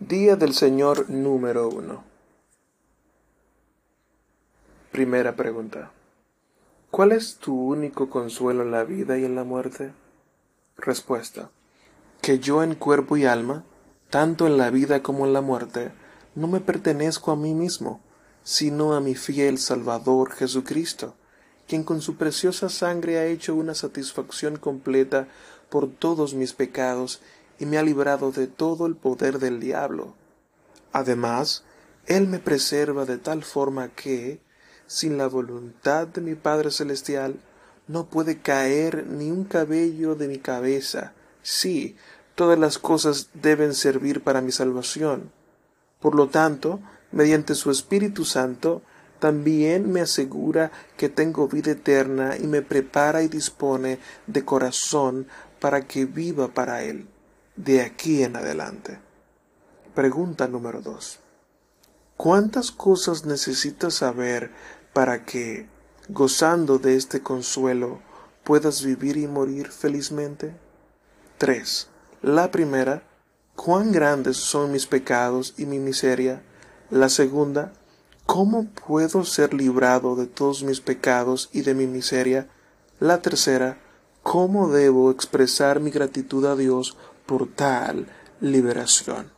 Día del Señor número uno. Primera pregunta. ¿Cuál es tu único consuelo en la vida y en la muerte? Respuesta. Que yo en cuerpo y alma, tanto en la vida como en la muerte, no me pertenezco a mí mismo, sino a mi fiel Salvador Jesucristo, quien con su preciosa sangre ha hecho una satisfacción completa por todos mis pecados y me ha librado de todo el poder del diablo. Además, Él me preserva de tal forma que, sin la voluntad de mi Padre Celestial, no puede caer ni un cabello de mi cabeza. Sí, todas las cosas deben servir para mi salvación. Por lo tanto, mediante su Espíritu Santo, también me asegura que tengo vida eterna y me prepara y dispone de corazón para que viva para Él de aquí en adelante. Pregunta número 2. ¿Cuántas cosas necesitas saber para que, gozando de este consuelo, puedas vivir y morir felizmente? 3. La primera, ¿cuán grandes son mis pecados y mi miseria? La segunda, ¿cómo puedo ser librado de todos mis pecados y de mi miseria? La tercera, ¿cómo debo expresar mi gratitud a Dios por tal liberación.